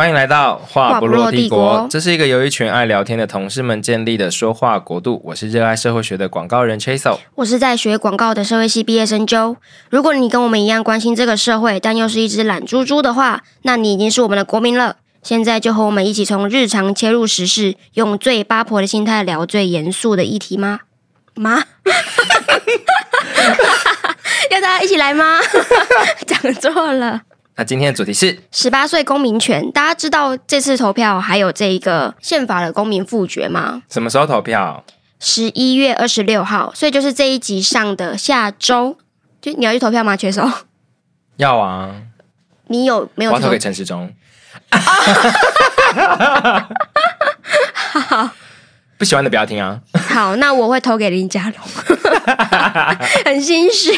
欢迎来到话不落帝国。这是一个由一群爱聊天的同事们建立的说话国度。我是热爱社会学的广告人 Chasel，我是在学广告的社会系毕业生 Joe。如果你跟我们一样关心这个社会，但又是一只懒猪猪的话，那你已经是我们的国民了。现在就和我们一起从日常切入时事，用最八婆的心态聊最严肃的议题吗？吗？要大家一起来吗？讲错了。那今天的主题是十八岁公民权。大家知道这次投票还有这一个宪法的公民复决吗？什么时候投票？十一月二十六号，所以就是这一集上的下周。就你要去投票吗？缺手？要啊。你有没有投？我要投给陈时中。好，不喜欢的不要听啊。好，那我会投给林佳龙。很心虚。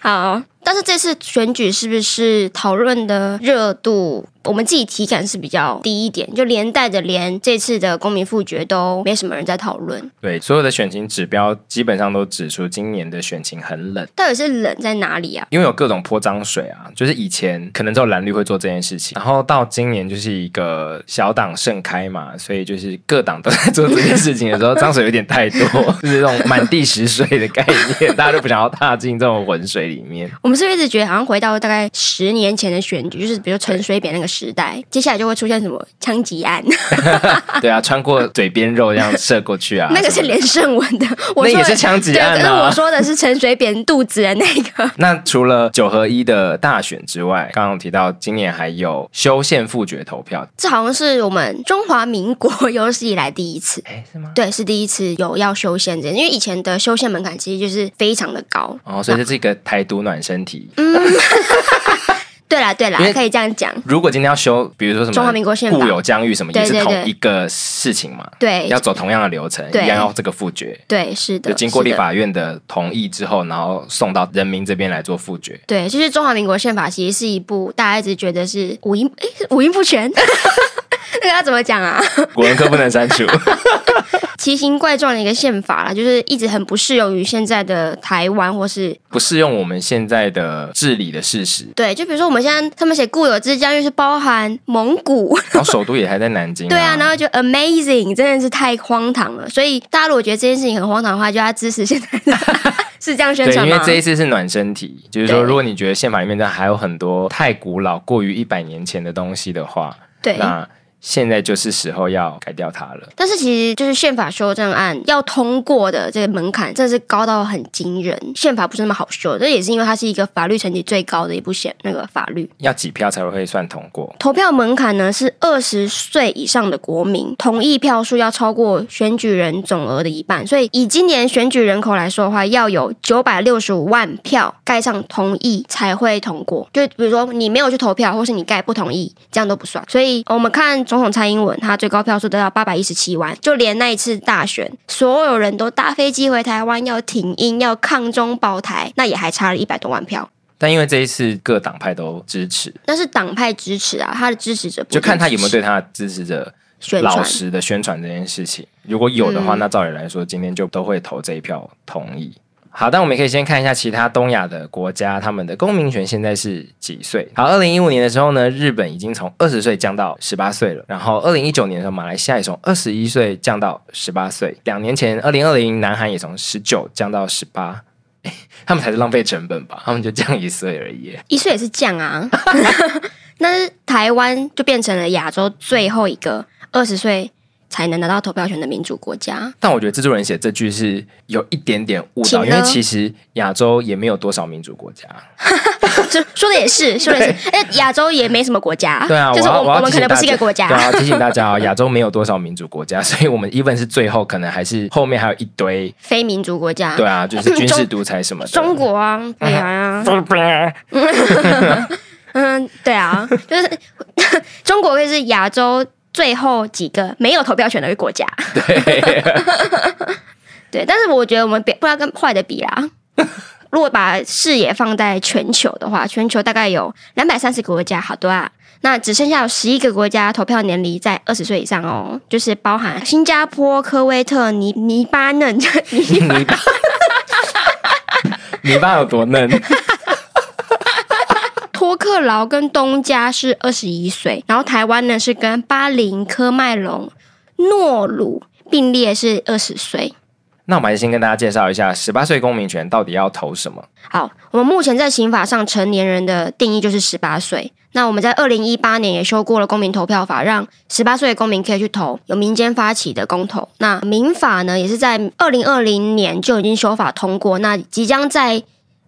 好。但是这次选举是不是讨论的热度，我们自己体感是比较低一点，就连带着连这次的公民复决都没什么人在讨论。对，所有的选情指标基本上都指出今年的选情很冷。到底是冷在哪里啊？因为有各种泼脏水啊，就是以前可能只有蓝绿会做这件事情，然后到今年就是一个小党盛开嘛，所以就是各党都在做这件事情的时候，脏水有点太多，就是这种满地石水的概念，大家都不想要踏进这种浑水里面。我们。是不是一直觉得好像回到大概十年前的选举，就是比如陈水扁那个时代，接下来就会出现什么枪击案？对啊，穿过嘴边肉这样射过去啊，那个是连胜文的，我那也是枪击案啊。可是我说的是陈水扁肚子的那个。那除了九合一的大选之外，刚刚提到今年还有修宪复决投票，这好像是我们中华民国有史以来第一次，哎，是吗？对，是第一次有要修宪这，因为以前的修宪门槛其实就是非常的高哦，所以这是一个台独暖身。嗯，对啦对啦，可以这样讲。如果今天要修，比如说什么中华民国宪法、固有疆域什么，也是同一个事情嘛？对，要走同样的流程，一样要这个复决。对，是的，就经过立法院的同意之后，然后送到人民这边来做复决。对，就是中华民国宪法其实是一部大家一直觉得是五音哎五音不全，那个要怎么讲啊？古文科不能删除。奇形怪状的一个宪法啦，就是一直很不适用于现在的台湾，或是不适用我们现在的治理的事实。对，就比如说我们现在他们写固有之疆域是包含蒙古，然后首都也还在南京、啊。对啊，然后就 amazing，真的是太荒唐了。所以大家如果觉得这件事情很荒唐的话，就要支持现在的，是这样宣传吗？对，因为这一次是暖身题，就是说如果你觉得宪法里面还有很多太古老、过于一百年前的东西的话，对，那。现在就是时候要改掉它了。但是其实就是宪法修正案要通过的这个门槛，真的是高到很惊人。宪法不是那么好修，这也是因为它是一个法律层级最高的一部宪那个法律。要几票才会算通过？投票门槛呢是二十岁以上的国民同意票数要超过选举人总额的一半。所以以今年选举人口来说的话，要有九百六十五万票盖上同意才会通过。就比如说你没有去投票，或是你盖不同意，这样都不算。所以我们看。总统蔡英文，他最高票数得到八百一十七万，就连那一次大选，所有人都搭飞机回台湾要挺英、要抗中保台，那也还差了一百多万票。但因为这一次各党派都支持，那是党派支持啊，他的支持者就看他有没有对他的支持者老实的宣传这件事情。如果有的话，嗯、那照理来说，今天就都会投这一票同意。好，但我们可以先看一下其他东亚的国家，他们的公民权现在是几岁？好，二零一五年的时候呢，日本已经从二十岁降到十八岁了。然后二零一九年的时候，马来西亚也从二十一岁降到十八岁。两年前，二零二零，南韩也从十九降到十八。他们才是浪费成本吧？他们就降一岁而已，一岁也是降啊。那是台湾就变成了亚洲最后一个二十岁。才能拿到投票权的民主国家，但我觉得制作人写这句是有一点点误导，因为其实亚洲也没有多少民主国家。说说的也是，说的也是，哎，亚洲也没什么国家。对啊，就是我我，我们可能不是一个国家。对啊，提醒大家啊，亚洲没有多少民主国家，所以我们 even 是最后，可能还是后面还有一堆非民主国家。对啊，就是军事独裁什么的。中，中国啊，对啊。嗯，对啊，就是中国会是亚洲。最后几个没有投票权的国家，对，对，但是我觉得我们别不要跟坏的比啦。如果把视野放在全球的话，全球大概有两百三十个国家，好多啊。那只剩下有十一个国家投票年龄在二十岁以上哦，就是包含新加坡、科威特、尼尼巴嫩、尼巴，尼巴有多嫩？克劳跟东家是二十一岁，然后台湾呢是跟巴林、科麦隆、诺鲁并列是二十岁。那我们还是先跟大家介绍一下十八岁公民权到底要投什么。好，我们目前在刑法上成年人的定义就是十八岁。那我们在二零一八年也修过了公民投票法，让十八岁的公民可以去投有民间发起的公投。那民法呢，也是在二零二零年就已经修法通过，那即将在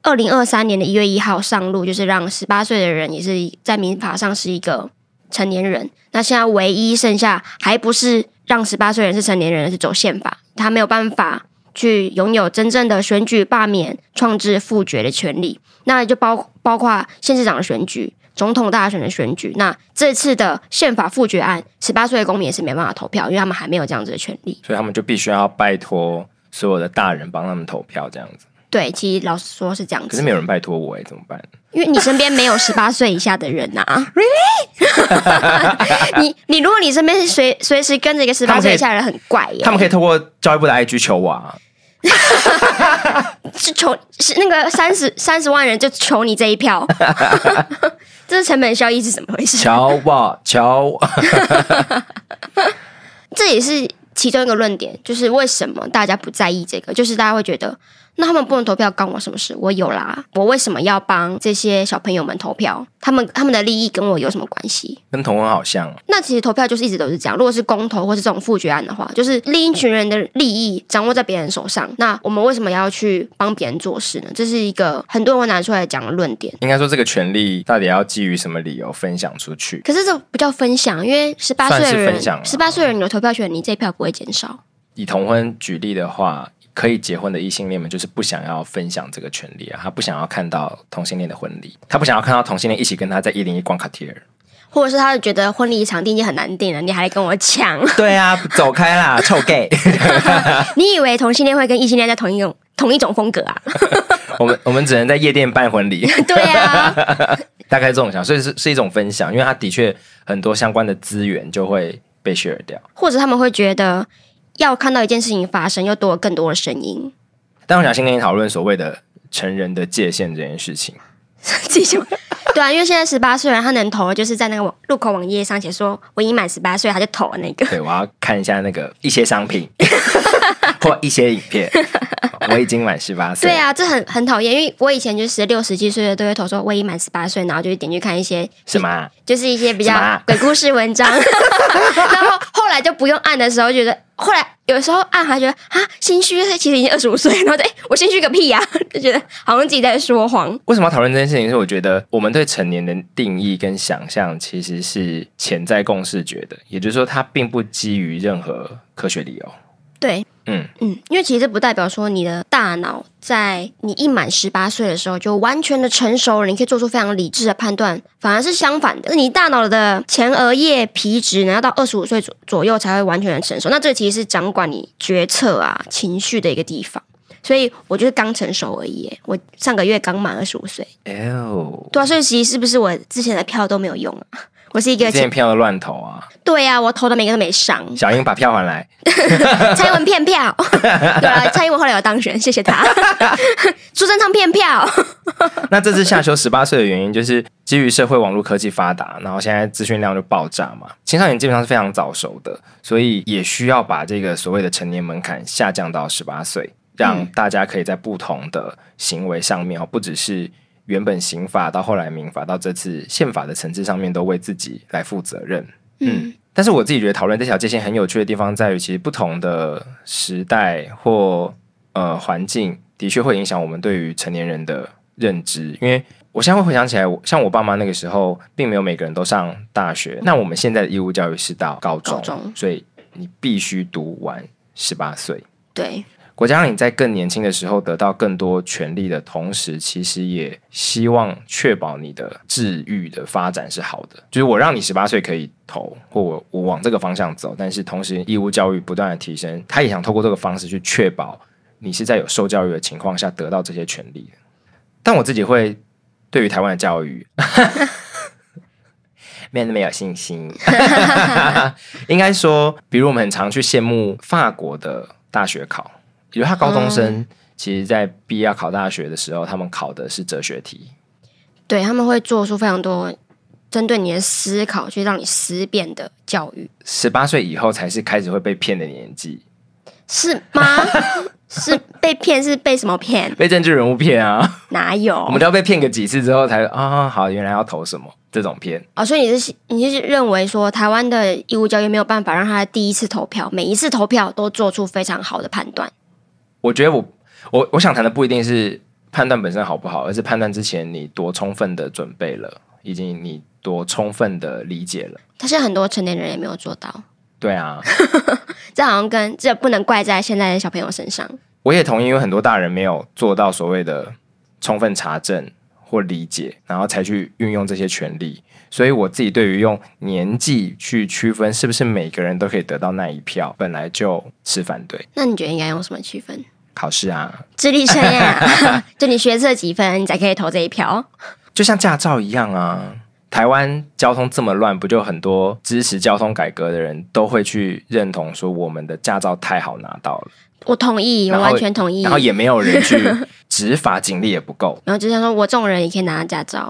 二零二三年的一月一号上路，就是让十八岁的人也是在民法上是一个成年人。那现在唯一剩下还不是让十八岁人是成年人，是走宪法，他没有办法。去拥有真正的选举、罢免、创制、复决的权利，那就包包括县市长的选举、总统大选的选举。那这次的宪法复决案，十八岁的公民也是没办法投票，因为他们还没有这样子的权利，所以他们就必须要拜托所有的大人帮他们投票，这样子。对，其实老实说是这样子。可是没有人拜托我哎，怎么办？因为你身边没有十八岁以下的人呐、啊。Really？你你如果你身边是随随时跟着一个十八岁以下的人，很怪耶。他们可以透过教育部的 IG 求我啊。是求是那个三十三十万人就求你这一票，这是成本效益是怎么回事？求我求我，这也是其中一个论点，就是为什么大家不在意这个？就是大家会觉得。那他们不能投票，关我什么事？我有啦，我为什么要帮这些小朋友们投票？他们他们的利益跟我有什么关系？跟同婚好像。那其实投票就是一直都是这样。如果是公投或是这种复决案的话，就是另一群人的利益掌握在别人手上。那我们为什么要去帮别人做事呢？这是一个很多人会拿出来讲的论点。应该说，这个权利到底要基于什么理由分享出去？可是这不叫分享，因为十八岁的人，十八岁的人有投票权，你这一票不会减少。以同婚举例的话。可以结婚的异性恋们就是不想要分享这个权利啊，他不想要看到同性恋的婚礼，他不想要看到同性恋一起跟他在一零一逛卡地儿，或者是他觉得婚礼场地已经很难订了，你还跟我抢？对啊，走开啦，臭 gay！你以为同性恋会跟异性恋在同一种同一种风格啊？我们我们只能在夜店办婚礼。对啊，大概这种想，所以是是一种分享，因为他的确很多相关的资源就会被 share 掉，或者他们会觉得。要看到一件事情发生，又多了更多的声音。但我想先跟你讨论所谓的成人的界限这件事情。对啊，因为现在十八岁人他能投的就是在那个入口网页上写说我已经满十八岁，他就投了那个。对，我要看一下那个一些商品 或一些影片。我已经满十八岁。对啊，这很很讨厌，因为我以前就是六、十几岁的都会投说我已经满十八岁，然后就点去看一些什么，就是一些比较鬼故事文章。然后后来就不用按的时候，觉得后来有时候按还觉得啊心虚，其实已经二十五岁，然后对我心虚个屁呀、啊，就觉得好像自己在说谎。为什么要讨论这件事情？是我觉得我们对成年的定义跟想象其实是潜在共识觉得，也就是说，它并不基于任何科学理由。对。嗯。嗯，因为其实这不代表说你的大脑在你一满十八岁的时候就完全的成熟了，你可以做出非常理智的判断，反而是相反的，你大脑的前额叶皮质呢要到二十五岁左左右才会完全的成熟，那这其实是掌管你决策啊情绪的一个地方，所以我就是刚成熟而已，我上个月刚满二十五岁，哦，对啊，所以其实是不是我之前的票都没有用啊？我是一个之前票的乱投啊！对呀、啊，我投的每个都没上。小英把票还来，蔡英文骗票。对啊，蔡英文后来有当选，谢谢他。苏贞昌骗票。那这次下修十八岁的原因，就是基于社会网络科技发达，然后现在资讯量就爆炸嘛，青少年基本上是非常早熟的，所以也需要把这个所谓的成年门槛下降到十八岁，让大家可以在不同的行为上面哦，不只是。原本刑法到后来民法到这次宪法的层次上面都为自己来负责任，嗯，但是我自己觉得讨论这条界限很有趣的地方在于，其实不同的时代或呃环境的确会影响我们对于成年人的认知。因为我现在会回想起来，像我爸妈那个时候，并没有每个人都上大学。那我们现在的义务教育是到高中，高中，所以你必须读完十八岁。对。国家让你在更年轻的时候得到更多权利的同时，其实也希望确保你的治愈的发展是好的。就是我让你十八岁可以投，或我我往这个方向走，但是同时义务教育不断的提升，他也想透过这个方式去确保你是在有受教育的情况下得到这些权利。但我自己会对于台湾的教育变 得没有信心。应该说，比如我们很常去羡慕法国的大学考。比如他高中生，其实在毕业要考大学的时候，他们考的是哲学题。对，他们会做出非常多针对你的思考去让你思辨的教育。十八岁以后才是开始会被骗的年纪，是吗？是被骗？是被什么骗？被政治人物骗啊？哪有？我们都要被骗个几次之后才啊、哦，好，原来要投什么这种骗哦。所以你是你是认为说台湾的义务教育没有办法让他第一次投票，每一次投票都做出非常好的判断？我觉得我我我想谈的不一定是判断本身好不好，而是判断之前你多充分的准备了，以及你多充分的理解了。但是很多成年人也没有做到。对啊，这好像跟这不能怪在现在的小朋友身上。我也同意，因为很多大人没有做到所谓的充分查证或理解，然后才去运用这些权利。所以我自己对于用年纪去区分是不是每个人都可以得到那一票，本来就持反对。那你觉得应该用什么区分？考试啊，智力测验啊，就你学测几分，你才可以投这一票？就像驾照一样啊。台湾交通这么乱，不就很多支持交通改革的人都会去认同说我们的驾照太好拿到了。我同意，我完全同意。然后也没有人去 执法，警力也不够。然后就像说我这种人也可以拿到驾照，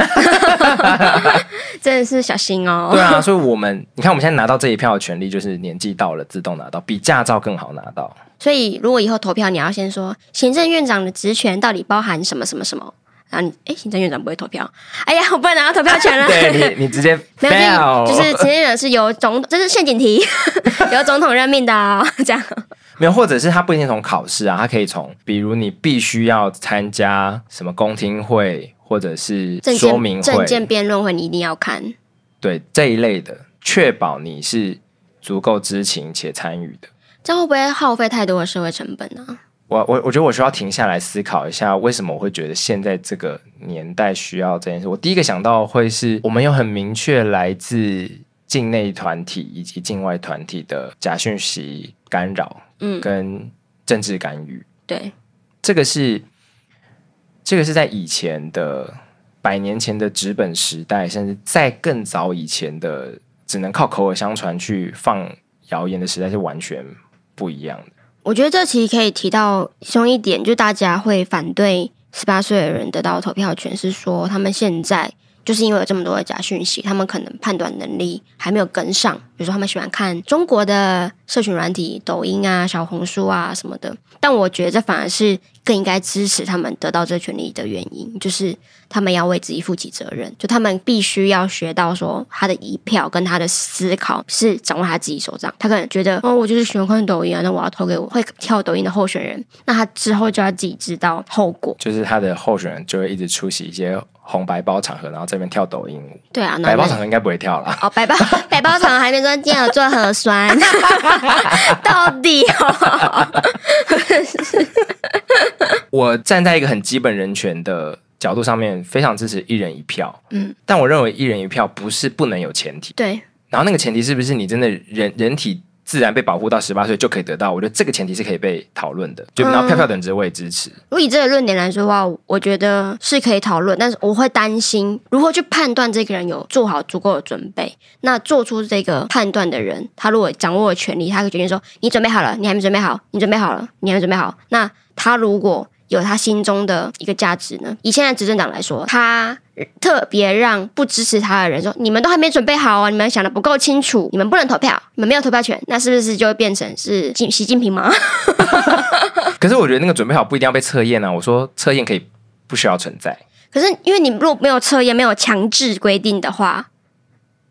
真的是小心哦。对啊，所以我们你看，我们现在拿到这一票的权利，就是年纪到了自动拿到，比驾照更好拿到。所以如果以后投票，你要先说行政院长的职权到底包含什么什么什么。然后你哎，行政院长不会投票，哎呀，我不能拿到投票权了。对你，你直接 没有，就是行政院长是由总，这是陷阱题，由总统任命的哦，这样。没有，或者是他不一定从考试啊，他可以从，比如你必须要参加什么公听会，或者是说明会、政见辩论会，你一定要看。对这一类的，确保你是足够知情且参与的。这样会不会耗费太多的社会成本呢、啊？我我我觉得我需要停下来思考一下，为什么我会觉得现在这个年代需要这件事。我第一个想到会是我们有很明确来自境内团体以及境外团体的假讯息干扰，嗯，跟政治干预。对，这个是这个是在以前的百年前的纸本时代，甚至在更早以前的只能靠口耳相传去放谣言的时代，是完全不一样的。我觉得这其实可以提到其中一点，就大家会反对十八岁的人得到投票权，是说他们现在就是因为有这么多的假讯息，他们可能判断能力还没有跟上。比如说，他们喜欢看中国的社群软体、抖音啊、小红书啊什么的。但我觉得这反而是更应该支持他们得到这权利的原因，就是他们要为自己负起责任，就他们必须要学到说，他的一票跟他的思考是掌握他自己手掌。他可能觉得，哦，我就是喜欢看抖音啊，那我要投给我会跳抖音的候选人，那他之后就要自己知道后果。就是他的候选人就会一直出席一些红白包场合，然后这边跳抖音舞。对啊，白包场合应该不会跳了。哦，白包 白包场合还没说今天有做核酸，到底哦。我站在一个很基本人权的角度上面，非常支持一人一票。嗯，但我认为一人一票不是不能有前提。对，然后那个前提是不是你真的人人体自然被保护到十八岁就可以得到？我觉得这个前提是可以被讨论的。就然后票票等值，我也支持。如果以这个论点来说的话，我觉得是可以讨论，但是我会担心如何去判断这个人有做好足够的准备。那做出这个判断的人，他如果掌握了权力，他会决定说：你准备好了，你还没准备好，你准备好了，你还没准备好。那他如果有他心中的一个价值呢？以现在执政党来说，他特别让不支持他的人说：“你们都还没准备好啊，你们想的不够清楚，你们不能投票，你们没有投票权。”那是不是就会变成是习习近平吗？可是我觉得那个准备好不一定要被测验啊。我说测验可以不需要存在。可是因为你如果没有测验，没有强制规定的话。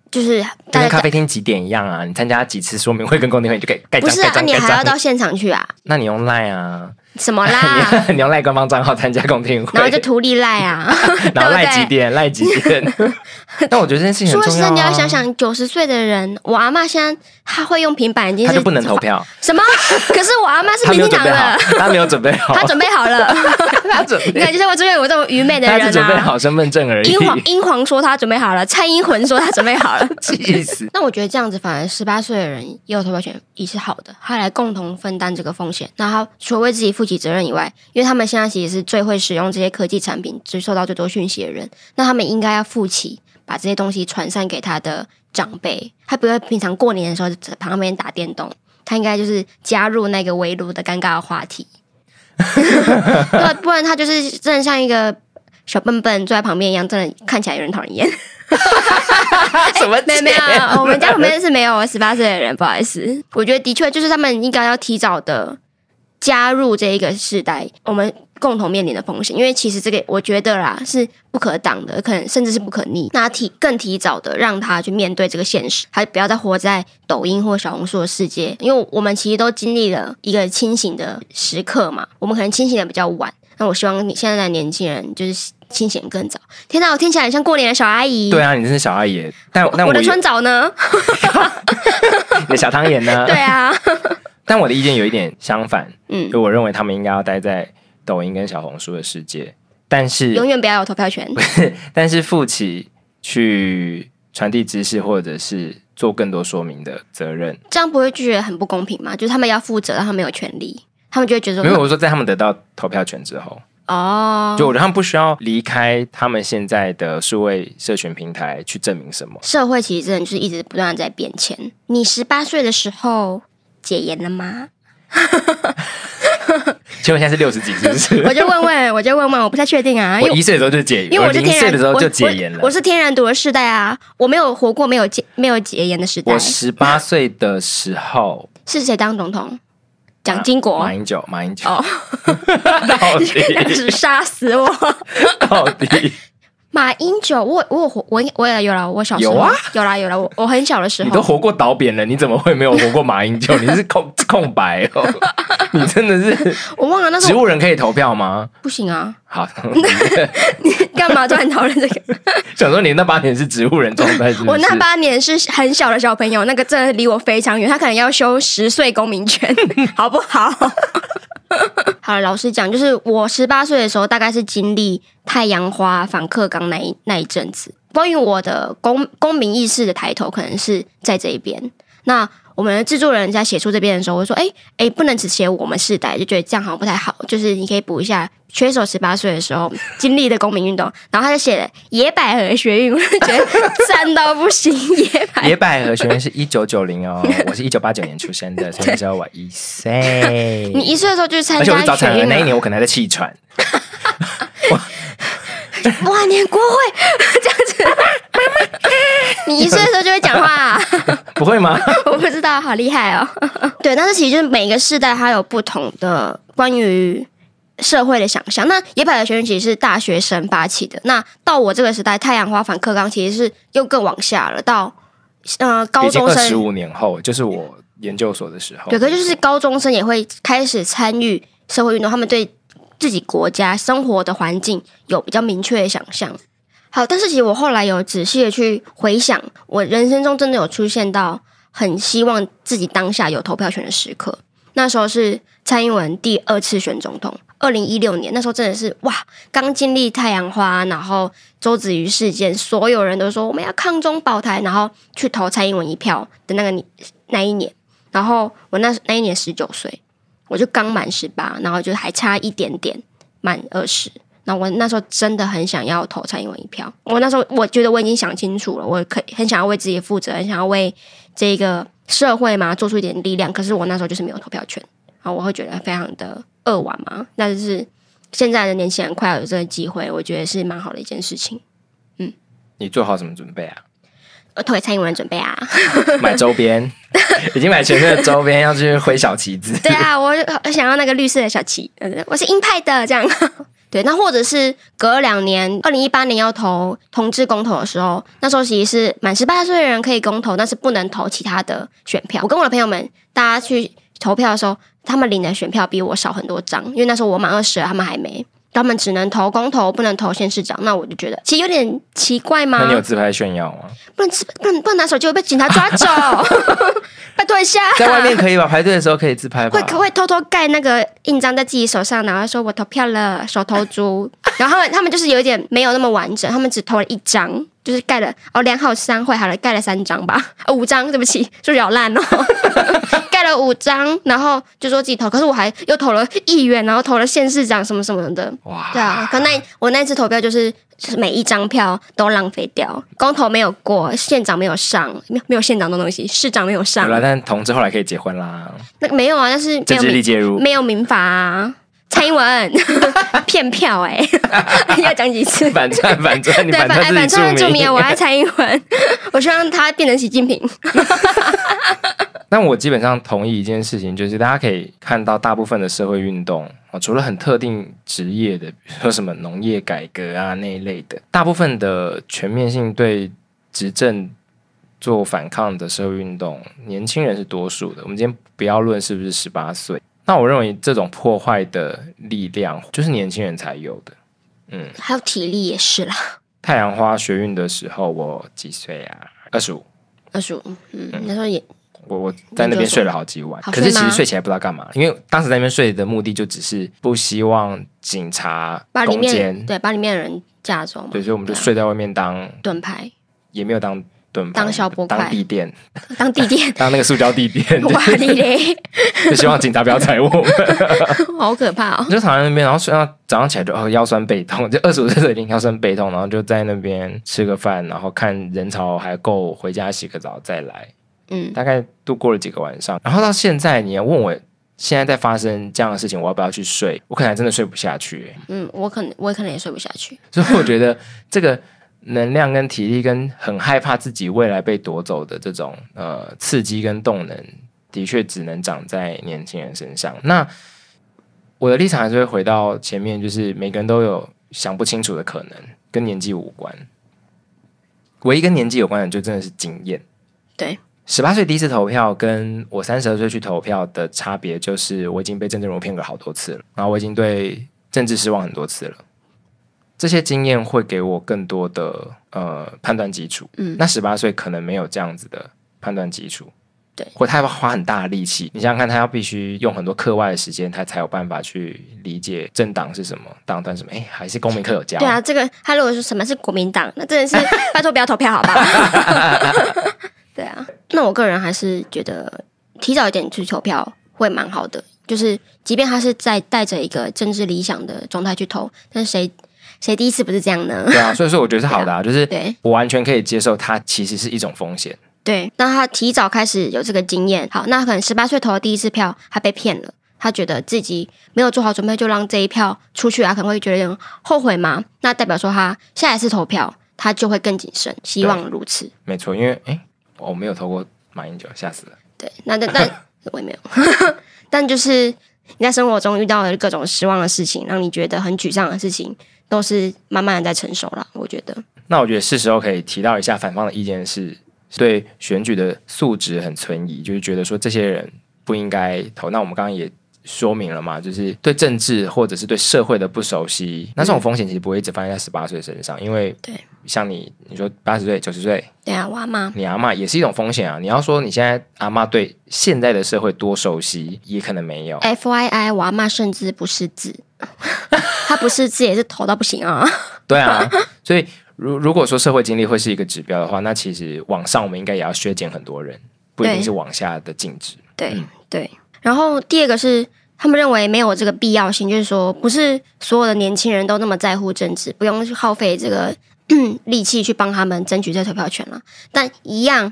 就是就跟咖啡厅几点一样啊？你参加几次说明会跟公听会，你就可以盖章。不是啊，你还要到现场去啊？那你用 Line 啊？什么赖？你用 赖官方账号参加公听会，然后就图利赖啊？然后赖几点？赖几点？但我觉得这件事情很重要啊。说实在，你要想想九十岁的人，我阿嬷现在她会用平板，已经是不能投票。什么？可是我阿嬷是民进党的，她没有准备好，她准备好了。她准备，你看，就是我这边有这种愚昧的人啊，准备好身份证而已。英皇英皇说他准备好了，蔡英魂说他准备好了，气死。那我觉得这样子，反而十八岁的人也有投票权，也是好的。他来共同分担这个风险，然后除了为自己负起责任以外，因为他们现在其实是最会使用这些科技产品、最受到最多讯息的人，那他们应该要负起把这些东西传散给他的长辈。他不会平常过年的时候在旁边打电动，他应该就是加入那个围炉的尴尬的话题。对，不然他就是真的像一个小笨笨坐在旁边一样，真的看起来有人讨人厌。什么？没有没有，我们家旁边是没有十八岁的人，不好意思。我觉得的确就是他们应该要提早的加入这一个世代，我们共同面临的风险。因为其实这个我觉得啦是不可挡的，可能甚至是不可逆。那提更提早的让他去面对这个现实，还不要再活在抖音或小红书的世界。因为我们其实都经历了一个清醒的时刻嘛，我们可能清醒的比较晚。那我希望你现在的年轻人就是。清醒更早，天哪！我听起来很像过年的小阿姨。对啊，你真是小阿姨。但但我，我的春早呢？你的小汤圆呢？对啊。但我的意见有一点相反，嗯，就我认为他们应该要待在抖音跟小红书的世界，但是永远不要有投票权。但是负起去传递知识或者是做更多说明的责任，这样不会觉得很不公平吗？就是他们要负责，他们有权利，他们就会觉得没有。我说在他们得到投票权之后。哦，oh, 就我觉得他们不需要离开他们现在的数位社群平台去证明什么。社会其实真的就是一直不断在变迁。你十八岁的时候解严了吗？请问现在是六十几，是不是？我就问问，我就问问，我不太确定啊。我一岁的时候就解，因为我是天然，的时候就解严了。我，我，我是天然独的世代啊，我没有活过没有解没有解严的时代。我十八岁的时候是谁当总统？蒋经国、马英九、马英九，哦，到底是杀死我？到底马英九，我我我我我也有了，我小时候有啊，有啦有啦，我我很小的时候，你都活过倒扁了，你怎么会没有活过马英九？你是空空白哦，你真的是，我忘了那时候植物人可以投票吗？不行啊。好，你干嘛突然讨论这个？想说你那八年是植物人状态？我那八年是很小的小朋友，那个真的离我非常远，他可能要修十岁公民权，好不好？好了，老实讲，就是我十八岁的时候，大概是经历太阳花反课纲那一那一阵子。关于我的公公民意识的抬头，可能是在这一边。那我们的制作人在写出这边的时候，我说：“哎、欸、哎、欸，不能只写我们世代，就觉得这样好像不太好。就是你可以补一下缺手十八岁的时候经历的公民运动。”然后他就写了野百合学运，我就觉得 赞到不行。野 百野百合学运是一九九零哦，我是一九八九年出生的，所以那时候我一岁。你一岁的时候就参加，而且早产儿，那一年我可能还在气喘。哇，年国会这样子，你一岁的时候就会讲话啊？不会吗？我不知道，好厉害哦。对，但是其实就是每个世代它有不同的关于社会的想象。那野百合学院其实是大学生发起的。那到我这个时代，太阳花反课纲其实是又更往下了。到呃高中生，十五年后，就是我研究所的时候。对，可就是高中生也会开始参与社会运动，他们对。自己国家生活的环境有比较明确的想象。好，但是其实我后来有仔细的去回想，我人生中真的有出现到很希望自己当下有投票权的时刻。那时候是蔡英文第二次选总统，二零一六年，那时候真的是哇，刚经历太阳花，然后周子瑜事件，所有人都说我们要抗中保台，然后去投蔡英文一票的那个那一年，然后我那那一年十九岁。我就刚满十八，然后就还差一点点满二十。那我那时候真的很想要投蔡英文一票。我那时候我觉得我已经想清楚了，我可以很想要为自己负责，很想要为这个社会嘛做出一点力量。可是我那时候就是没有投票权，然后我会觉得非常的扼腕嘛。那就是现在的年轻人快要有这个机会，我觉得是蛮好的一件事情。嗯，你做好什么准备啊？我投给蔡英文准备啊，买周边，已经买全身的周边，要去挥小旗子。对啊，我想要那个绿色的小旗，我是鹰派的这样。对，那或者是隔两年，二零一八年要投同志公投的时候，那时候其实是满十八岁的人可以公投，但是不能投其他的选票。我跟我的朋友们，大家去投票的时候，他们领的选票比我少很多张，因为那时候我满二十了，他们还没。他们只能投公投，不能投县市长，那我就觉得其实有点奇怪吗？那你有自拍炫耀吗？不能自不能不能拿手机会被警察抓走，拜托一下。在外面可以吧？排队的时候可以自拍吧？会会偷偷盖那个印章在自己手上，然后说我投票了，手投足。然后他们他们就是有一点没有那么完整，他们只投了一张。就是盖了哦，两好三会好了，盖了三张吧，哦，五张，对不起，数学好烂哦，盖了五张，然后就说自己投，可是我还又投了议员，然后投了县市长什么什么的，哇，对啊，可那我那次投票就是每一张票都浪费掉，公投没有过，县长没有上，没有没有县长的东西，市长没有上，有了，但同志后来可以结婚啦，那没有啊，但是政治力介入，没有民法啊。蔡英文 骗票哎、欸，要讲几次？反串反串，你反反串著名，我爱蔡英文，我希望他变成习近平。但我基本上同意一件事情，就是大家可以看到，大部分的社会运动啊，除了很特定职业的，比如说什么农业改革啊那一类的，大部分的全面性对执政做反抗的社会运动，年轻人是多数的。我们今天不要论是不是十八岁，那我认为这种破坏的力量就是年轻人才有的。嗯，还有体力也是啦。太阳花学运的时候，我几岁啊？二十五。二十五，嗯，那时候也。我我在那边睡了好几晚，可是其实睡起来不知道干嘛，因为当时在那边睡的目的就只是不希望警察把里面对把里面的人架走嘛，对，所以我们就睡在外面当盾牌，也没有当盾牌，当小波块，当地垫，当地垫，当那个塑胶地垫，哇你嘞，就希望警察不要踩我们，好可怕哦！就躺在那边，然后睡到早上起来就哦腰酸背痛，就二十五岁就已经腰酸背痛，然后就在那边吃个饭，然后看人潮还够，回家洗个澡再来。嗯，大概度过了几个晚上，然后到现在，你要问我现在在发生这样的事情，我要不要去睡？我可能还真的睡不下去。嗯，我可能我也可能也睡不下去。所以我觉得这个能量跟体力跟很害怕自己未来被夺走的这种呃刺激跟动能，的确只能长在年轻人身上。那我的立场还是会回到前面，就是每个人都有想不清楚的可能，跟年纪无关。唯一跟年纪有关的，就真的是经验。对。十八岁第一次投票，跟我三十二岁去投票的差别，就是我已经被政治人物骗过好多次了，然后我已经对政治失望很多次了。这些经验会给我更多的呃判断基础。嗯，那十八岁可能没有这样子的判断基础，对，或他要花很大的力气。你想想看，他要必须用很多课外的时间，他才有办法去理解政党是什么，党团什么。哎，还是公民课有教。对啊，这个他如果说什么是国民党，那真的是拜托不要投票，好不好？对啊，那我个人还是觉得提早一点去投票会蛮好的。就是即便他是在带着一个政治理想的状态去投，但是谁谁第一次不是这样呢？对啊，所以说我觉得是好的啊，啊就是我完全可以接受，它其实是一种风险。对，那他提早开始有这个经验，好，那可能十八岁投的第一次票，他被骗了，他觉得自己没有做好准备就让这一票出去啊，可能会觉得有点后悔嘛。那代表说他下一次投票他就会更谨慎，希望如此。没错，因为哎。我、哦、没有投过马英九，吓死了。对，那但但我也没有，但就是你在生活中遇到了各种失望的事情，让你觉得很沮丧的事情，都是慢慢的在成熟了。我觉得。那我觉得是时候可以提到一下反方的意见是，是对选举的素质很存疑，就是觉得说这些人不应该投。那我们刚刚也。说明了嘛，就是对政治或者是对社会的不熟悉，那这种风险其实不会一直发生在十八岁身上，因为对，像你你说八十岁、九十岁，对啊，我阿妈，你阿妈也是一种风险啊。你要说你现在阿妈对现在的社会多熟悉，也可能没有。F Y I，我阿妈甚至不识字，他不识字也是头到不行啊。对啊，所以如如果说社会经历会是一个指标的话，那其实往上我们应该也要削减很多人，不一定是往下的禁止。对、嗯、对。然后第二个是，他们认为没有这个必要性，就是说，不是所有的年轻人都那么在乎政治，不用去耗费这个 力气去帮他们争取这投票权了。但一样，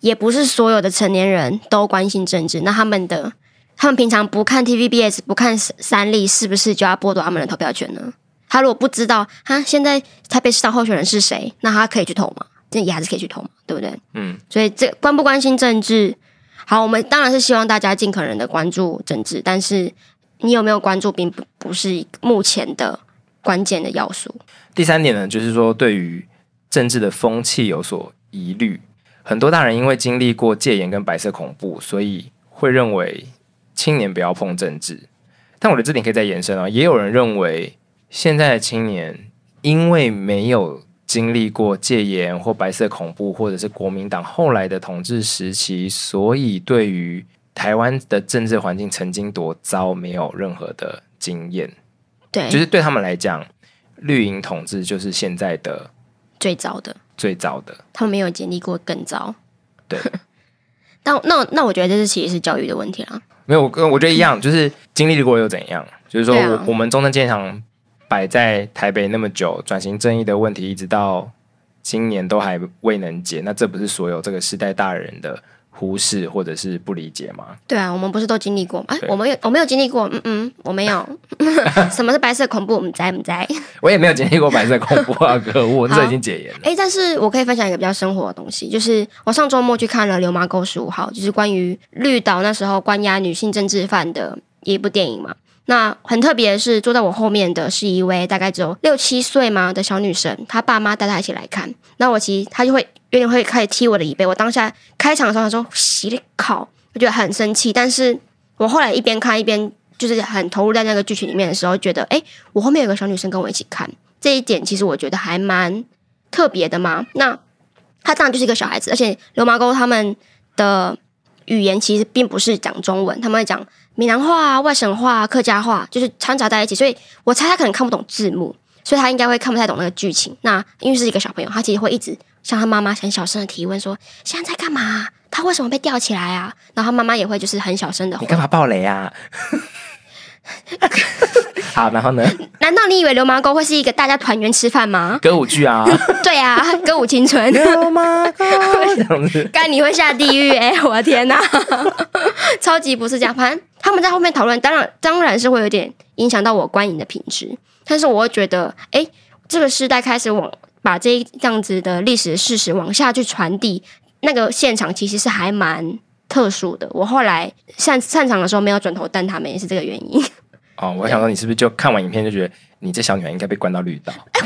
也不是所有的成年人都关心政治。那他们的，他们平常不看 TVBS，不看三立，是不是就要剥夺他们的投票权呢？他如果不知道，他现在台北市长候选人是谁，那他可以去投吗？这也还是可以去投嘛，对不对？嗯。所以这关不关心政治？好，我们当然是希望大家尽可能的关注政治，但是你有没有关注，并不不是目前的关键的要素。第三点呢，就是说对于政治的风气有所疑虑，很多大人因为经历过戒严跟白色恐怖，所以会认为青年不要碰政治。但我的这点可以再延伸啊，也有人认为现在的青年因为没有。经历过戒严或白色恐怖，或者是国民党后来的统治时期，所以对于台湾的政治环境曾经多糟，没有任何的经验。对，就是对他们来讲，绿营统治就是现在的最糟的，最糟的。他们没有经历过更糟。对，但 那那我觉得这是其实是教育的问题啦。没有，我我觉得一样，就是经历过又怎样？就是说我，我我们中正纪念堂。摆在台北那么久，转型正义的问题一直到今年都还未能解，那这不是所有这个时代大人的忽视或者是不理解吗？对啊，我们不是都经历过吗？哎，我没有，我没有经历过。嗯嗯，我没有。什么是白色恐怖？我们在不在？我也没有经历过白色恐怖啊！可恶，这已经解严了。哎，但是我可以分享一个比较生活的东西，就是我上周末去看了《流麻沟十五号》，就是关于绿岛那时候关押女性政治犯的一部电影嘛。那很特别的是，坐在我后面的是一位大概只有六七岁嘛的小女生，她爸妈带她一起来看。那我其实她就会。有点会开始踢我的椅背，我当下开场的时候她说：“洗你靠！”我觉得很生气，但是我后来一边看一边就是很投入在那个剧情里面的时候，觉得哎，我后面有个小女生跟我一起看，这一点其实我觉得还蛮特别的嘛。那她当然就是一个小孩子，而且流麻沟他们的语言其实并不是讲中文，他们会讲闽南话、外省话、客家话，就是掺杂在一起，所以我猜他可能看不懂字幕，所以他应该会看不太懂那个剧情。那因为是一个小朋友，他其实会一直。向他妈妈很小声的提问说：“现在在干嘛？他为什么被吊起来啊？” 然后他妈妈也会就是很小声的：“你干嘛暴雷啊？”好，然后呢？难道你以为流氓沟会是一个大家团圆吃饭吗？歌舞剧啊？对啊，歌舞青春。流氓沟，该你会下地狱哎、欸！我的天哪，超级不是这样。反正他们在后面讨论，当然当然是会有点影响到我观影的品质。但是我会觉得，哎，这个时代开始往。把这样子的历史事实往下去传递，那个现场其实是还蛮特殊的。我后来散散场的时候没有转头瞪他们，也是这个原因。哦，我想说，你是不是就看完影片就觉得你这小女孩应该被关到绿岛？哎，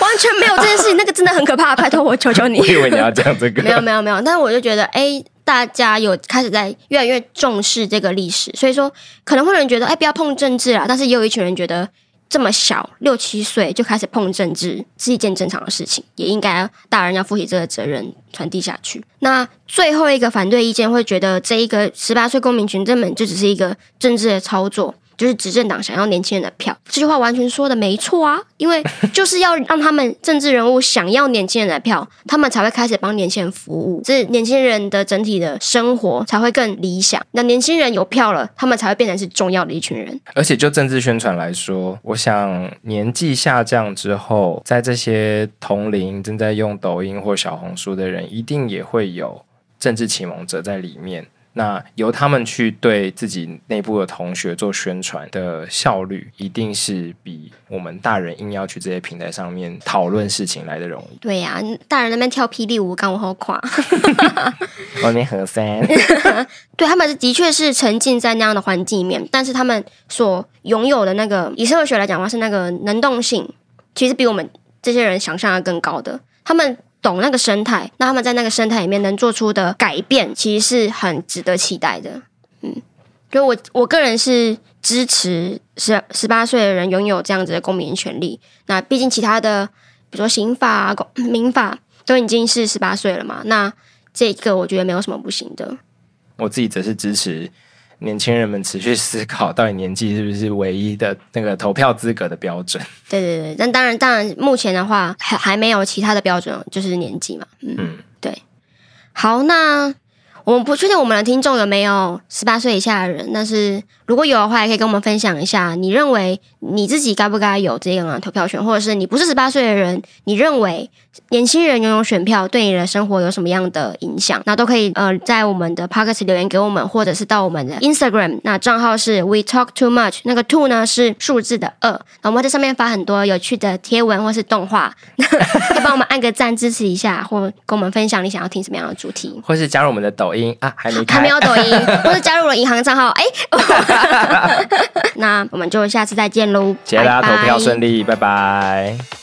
完全没有这件事情，那个真的很可怕。拜托我求求你，我以为你要讲这个。没有没有没有，但是我就觉得，哎，大家有开始在越来越重视这个历史，所以说可能会有人觉得，哎，不要碰政治啊。但是也有一群人觉得。这么小六七岁就开始碰政治是一件正常的事情，也应该大人要负起这个责任传递下去。那最后一个反对意见会觉得，这一个十八岁公民群根本就只是一个政治的操作。就是执政党想要年轻人的票，这句话完全说的没错啊！因为 就是要让他们政治人物想要年轻人的票，他们才会开始帮年轻人服务，这年轻人的整体的生活才会更理想。那年轻人有票了，他们才会变成是重要的一群人。而且就政治宣传来说，我想年纪下降之后，在这些同龄正在用抖音或小红书的人，一定也会有政治启蒙者在里面。那由他们去对自己内部的同学做宣传的效率，一定是比我们大人硬要去这些平台上面讨论事情来的容易。对呀、啊，大人那边跳霹雳舞，刚我好垮。外面很三。对，他们的确是沉浸在那样的环境里面，但是他们所拥有的那个，以社会学来讲的话，是那个能动性，其实比我们这些人想象的更高的。他们。懂那个生态，那他们在那个生态里面能做出的改变，其实是很值得期待的。嗯，就我我个人是支持十十八岁的人拥有这样子的公民权利。那毕竟其他的，比如说刑法啊、民法都已经是十八岁了嘛，那这个我觉得没有什么不行的。我自己则是支持。年轻人们持续思考，到底年纪是不是唯一的那个投票资格的标准？对对对，但当然，当然，目前的话还还没有其他的标准，就是年纪嘛。嗯，嗯对。好，那。我们不确定我们的听众有没有十八岁以下的人，但是如果有的话，也可以跟我们分享一下，你认为你自己该不该有这样的投票权，或者是你不是十八岁的人，你认为年轻人拥有选票对你的生活有什么样的影响？那都可以呃在我们的 Podcast 留言给我们，或者是到我们的 Instagram，那账号是 We Talk Too Much，那个 Two 呢是数字的二，那我们在上面发很多有趣的贴文或是动画，可以帮我们按个赞支持一下，或跟我们分享你想要听什么样的主题，或是加入我们的抖。抖音啊，还没开，还没有抖音，或是加入了银行账号，哎、欸，那我们就下次再见喽，谢谢大家投票顺利。拜拜。